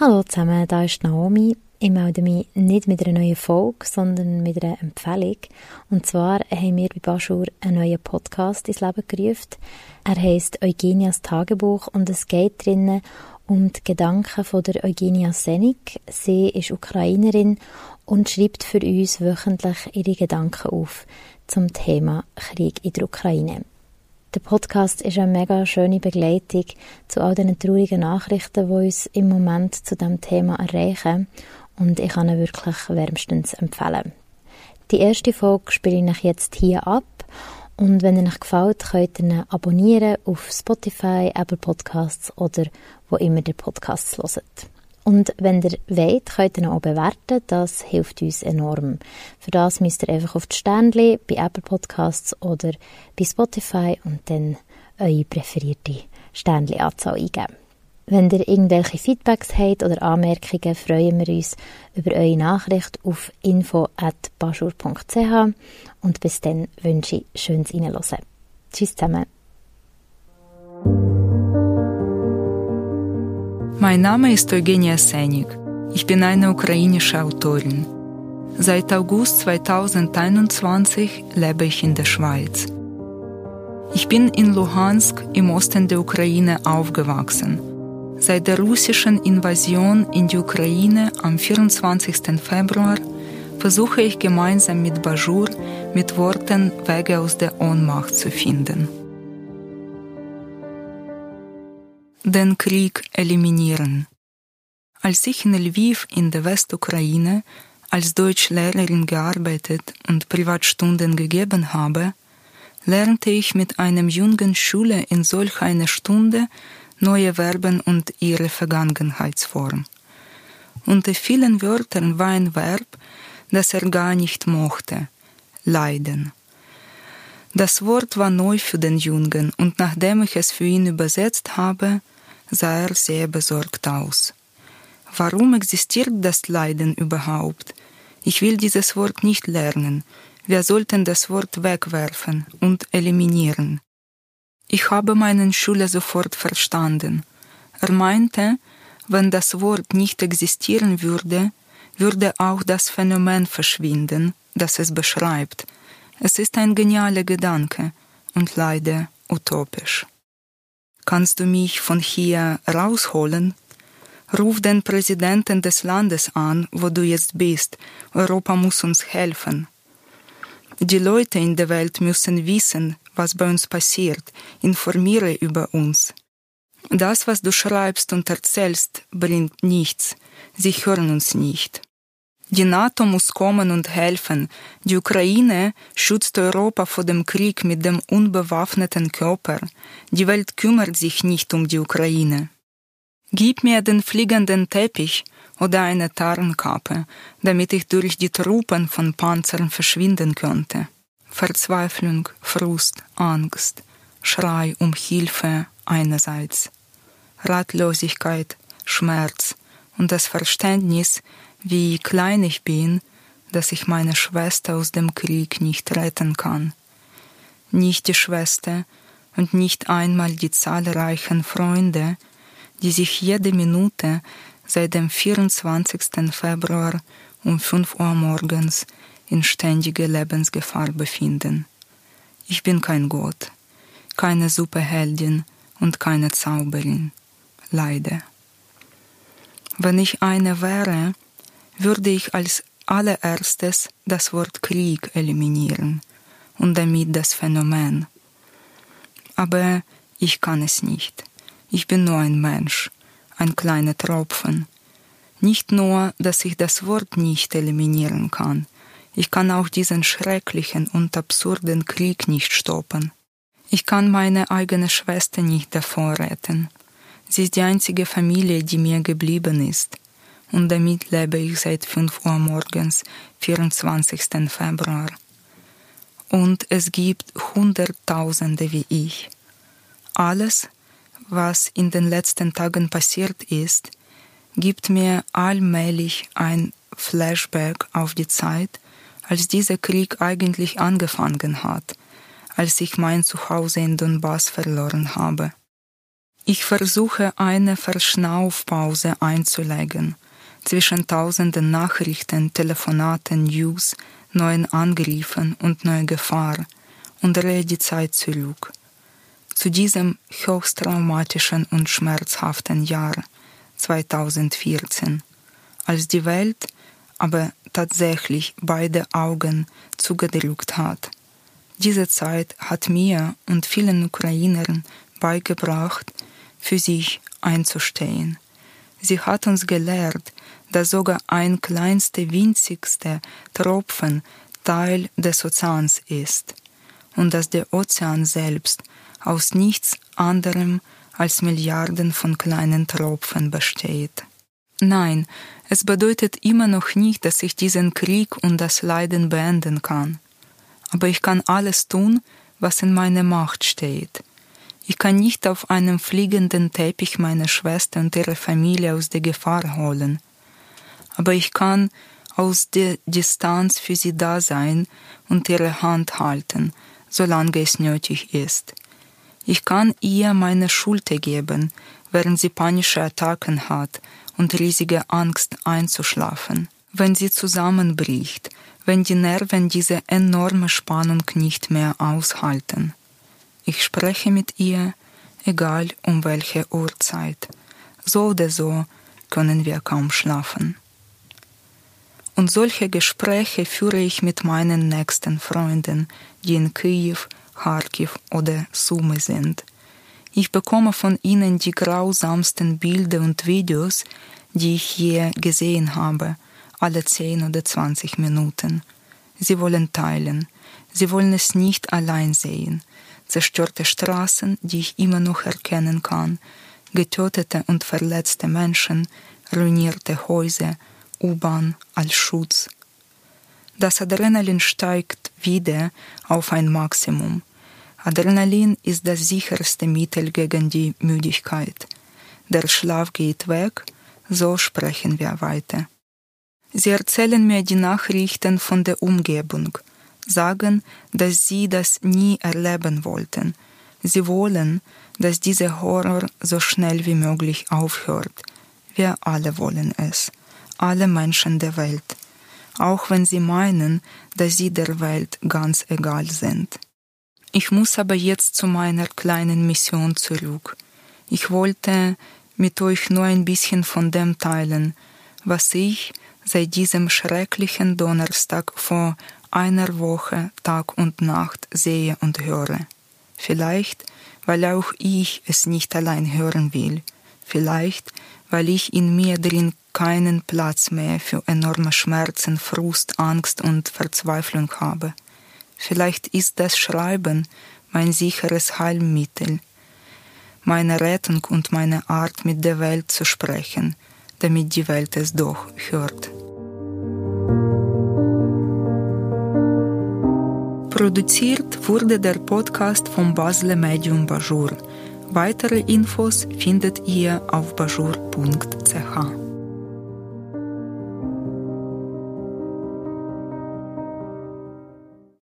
Hallo zusammen, da ist Naomi. Ich melde mich nicht mit einer neuen Folge, sondern mit einer Empfehlung. Und zwar haben wir bei Baschur einen neuen Podcast ins Leben gerufen. Er heisst Eugenias Tagebuch und es geht drinnen um die Gedanken von der Eugenia Senik. Sie ist Ukrainerin und schreibt für uns wöchentlich ihre Gedanken auf zum Thema Krieg in der Ukraine. Der Podcast ist eine mega schöne Begleitung zu all den traurigen Nachrichten, die uns im Moment zu dem Thema erreichen. Und ich kann ihn wirklich wärmstens empfehlen. Die erste Folge spiele ich jetzt hier ab. Und wenn ihr euch gefällt, könnt ihr ihn abonnieren auf Spotify, Apple Podcasts oder wo immer der Podcast hört. Und wenn ihr wollt, könnt ihr ihn auch bewerten. Das hilft uns enorm. Für das müsst ihr einfach auf die Sternchen bei Apple Podcasts oder bei Spotify und dann eure präferierte Sternchen-Anzahl eingeben. Wenn ihr irgendwelche Feedbacks habt oder Anmerkungen, freuen wir uns über eure Nachricht auf info.baschur.ch und bis dann wünsche ich schönes Reinhören. Tschüss zusammen. Mein Name ist Eugenia Senik. Ich bin eine ukrainische Autorin. Seit August 2021 lebe ich in der Schweiz. Ich bin in Luhansk im Osten der Ukraine aufgewachsen. Seit der russischen Invasion in die Ukraine am 24. Februar versuche ich gemeinsam mit Bajur mit Worten Wege aus der Ohnmacht zu finden. Den Krieg eliminieren. Als ich in Lviv in der Westukraine als Deutschlehrerin gearbeitet und Privatstunden gegeben habe, lernte ich mit einem jungen Schüler in solch einer Stunde neue Verben und ihre Vergangenheitsform. Unter vielen Wörtern war ein Verb, das er gar nicht mochte, leiden. Das Wort war neu für den Jungen, und nachdem ich es für ihn übersetzt habe, sah er sehr besorgt aus. Warum existiert das Leiden überhaupt? Ich will dieses Wort nicht lernen. Wir sollten das Wort wegwerfen und eliminieren. Ich habe meinen Schüler sofort verstanden. Er meinte, wenn das Wort nicht existieren würde, würde auch das Phänomen verschwinden, das es beschreibt. Es ist ein genialer Gedanke und leider utopisch. Kannst du mich von hier rausholen? Ruf den Präsidenten des Landes an, wo du jetzt bist. Europa muss uns helfen. Die Leute in der Welt müssen wissen, was bei uns passiert. Informiere über uns. Das, was du schreibst und erzählst, bringt nichts. Sie hören uns nicht. Die NATO muss kommen und helfen. Die Ukraine schützt Europa vor dem Krieg mit dem unbewaffneten Körper. Die Welt kümmert sich nicht um die Ukraine. Gib mir den fliegenden Teppich oder eine Tarnkappe, damit ich durch die Truppen von Panzern verschwinden könnte. Verzweiflung, Frust, Angst, Schrei um Hilfe einerseits, Ratlosigkeit, Schmerz und das Verständnis, wie klein ich bin, dass ich meine Schwester aus dem Krieg nicht retten kann. Nicht die Schwester und nicht einmal die zahlreichen Freunde, die sich jede Minute seit dem 24. Februar um 5 Uhr morgens in ständiger Lebensgefahr befinden. Ich bin kein Gott, keine Superheldin und keine Zauberin. Leider. Wenn ich eine wäre, würde ich als allererstes das Wort Krieg eliminieren und damit das Phänomen. Aber ich kann es nicht. Ich bin nur ein Mensch, ein kleiner Tropfen. Nicht nur, dass ich das Wort nicht eliminieren kann, ich kann auch diesen schrecklichen und absurden Krieg nicht stoppen. Ich kann meine eigene Schwester nicht davor retten. Sie ist die einzige Familie, die mir geblieben ist und damit lebe ich seit 5 Uhr morgens, 24. Februar. Und es gibt Hunderttausende wie ich. Alles, was in den letzten Tagen passiert ist, gibt mir allmählich ein Flashback auf die Zeit, als dieser Krieg eigentlich angefangen hat, als ich mein Zuhause in Donbass verloren habe. Ich versuche eine Verschnaufpause einzulegen zwischen tausenden Nachrichten, Telefonaten, News, neuen Angriffen und neuer Gefahr und drehe die Zeit zurück. Zu diesem höchst traumatischen und schmerzhaften Jahr 2014, als die Welt aber tatsächlich beide Augen zugedrückt hat. Diese Zeit hat mir und vielen Ukrainern beigebracht, für sich einzustehen. Sie hat uns gelehrt, dass sogar ein kleinster winzigster Tropfen Teil des Ozeans ist und dass der Ozean selbst aus nichts anderem als Milliarden von kleinen Tropfen besteht. Nein, es bedeutet immer noch nicht, dass ich diesen Krieg und das Leiden beenden kann. Aber ich kann alles tun, was in meiner Macht steht. Ich kann nicht auf einem fliegenden Teppich meine Schwester und ihre Familie aus der Gefahr holen. Aber ich kann aus der Distanz für sie da sein und ihre Hand halten, solange es nötig ist. Ich kann ihr meine Schulter geben, während sie panische Attacken hat und riesige Angst einzuschlafen. Wenn sie zusammenbricht, wenn die Nerven diese enorme Spannung nicht mehr aushalten. Ich spreche mit ihr, egal um welche Uhrzeit. So oder so können wir kaum schlafen. Und solche Gespräche führe ich mit meinen nächsten Freunden, die in Kiew, Kharkiv oder Sumy sind. Ich bekomme von ihnen die grausamsten Bilder und Videos, die ich je gesehen habe, alle zehn oder zwanzig Minuten. Sie wollen teilen. Sie wollen es nicht allein sehen zerstörte Straßen, die ich immer noch erkennen kann, getötete und verletzte Menschen, ruinierte Häuser, U-Bahn als Schutz. Das Adrenalin steigt wieder auf ein Maximum. Adrenalin ist das sicherste Mittel gegen die Müdigkeit. Der Schlaf geht weg, so sprechen wir weiter. Sie erzählen mir die Nachrichten von der Umgebung, sagen, dass sie das nie erleben wollten. Sie wollen, dass dieser Horror so schnell wie möglich aufhört. Wir alle wollen es, alle Menschen der Welt, auch wenn sie meinen, dass sie der Welt ganz egal sind. Ich muss aber jetzt zu meiner kleinen Mission zurück. Ich wollte mit euch nur ein bisschen von dem teilen, was ich seit diesem schrecklichen Donnerstag vor einer Woche Tag und Nacht sehe und höre. Vielleicht, weil auch ich es nicht allein hören will. Vielleicht, weil ich in mir drin keinen Platz mehr für enorme Schmerzen, Frust, Angst und Verzweiflung habe. Vielleicht ist das Schreiben mein sicheres Heilmittel, meine Rettung und meine Art mit der Welt zu sprechen, damit die Welt es doch hört. Produziert wurde der Podcast vom Basler Medium Bajur. Weitere Infos findet ihr auf bajur.ch.